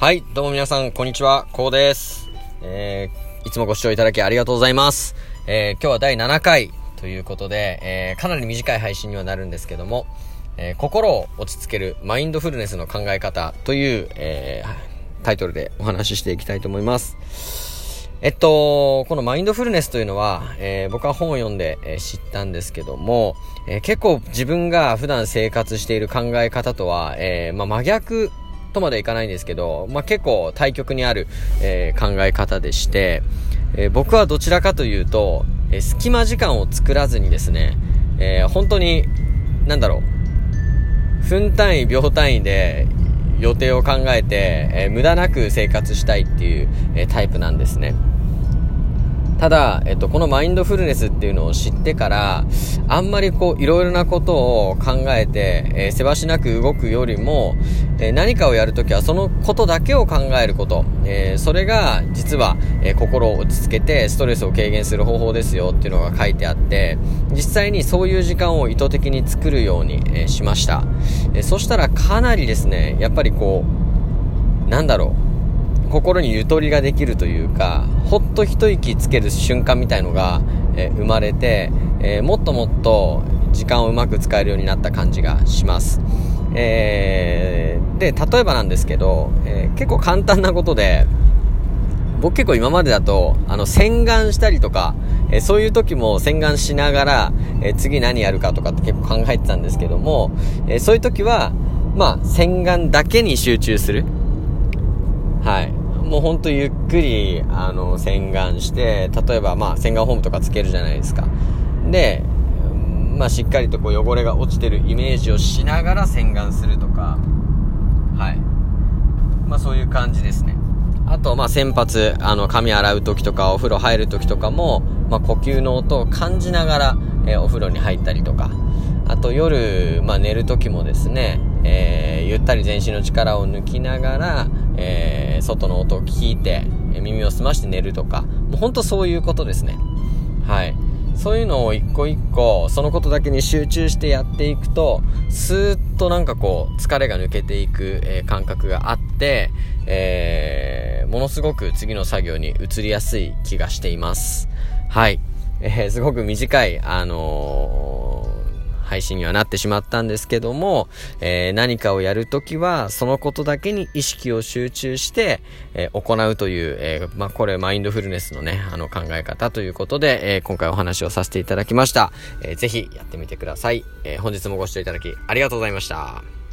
はい、どうも皆さん、こんにちは、こうです。えー、いつもご視聴いただきありがとうございます。えー、今日は第7回ということで、えー、かなり短い配信にはなるんですけども、え、心を落ち着けるマインドフルネスの考え方という、え、タイトルでお話ししていきたいと思います。えっと、このマインドフルネスというのは、え、僕は本を読んで、え、知ったんですけども、え、結構自分が普段生活している考え方とは、えまあ、真逆とまでいかないんですけど、まあ、結構対極にある、えー、考え方でして、えー、僕はどちらかというと、えー、隙間時間を作らずにですね、え本当に、なんだろう、分単位、秒単位で予定を考えて、え無駄なく生活したいっていう、えタイプなんですね。ただ、えっと、このマインドフルネスっていうのを知ってから、あんまりこう、いろいろなことを考えて、えー、せわしなく動くよりも、えー、何かをやるときはそのことだけを考えること、えー、それが実は、え心を落ち着けてストレスを軽減する方法ですよっていうのが書いてあって、実際にそういう時間を意図的に作るように、えしました。えそしたらかなりですね、やっぱりこう、なんだろう、心にゆとりができるというか、ほっと一息つける瞬間みたいのが、えー、生まれて、えー、もっともっと時間をうまく使えるようになった感じがします。えー、で、例えばなんですけど、え結構簡単なことで、僕結構今までだと、あの、洗顔したりとか、えそういう時も洗顔しながら、え次何やるかとかって結構考えてたんですけども、えそういう時は、まあ、洗顔だけに集中する。はい。もうほんとゆっくり、あの、洗顔して、例えばまあ洗顔フォームとかつけるじゃないですか。で、まあしっかりとこう汚れが落ちてるイメージをしながら洗顔するとか、はい。まあそういう感じですね。あと、まあ先発、あの、髪洗う時とかお風呂入る時とかも、まあ呼吸の音を感じながら、えー、お風呂に入ったりとか、あと夜、まあ寝る時もですね、えー、ゆったり全身の力を抜きながら、えー、外の音を聞いて、耳を澄まして寝るとか、もうほんとそういうことですね。はい。そういうのを一個一個、そのことだけに集中してやっていくと、スーッとなんかこう、疲れが抜けていく、えー、感覚があって、えー、ものすごく次の作業に移りやすい気がしています。はい。えー、すごく短い、あの配信にはなってしまったんですけども、えー、何かをやるときは、そのことだけに意識を集中して、えー、行うという、えー、まあ、これ、マインドフルネスのね、あの考え方ということで、え今回お話をさせていただきました。えー、ぜひやってみてください。え本日もご視聴いただきありがとうございました。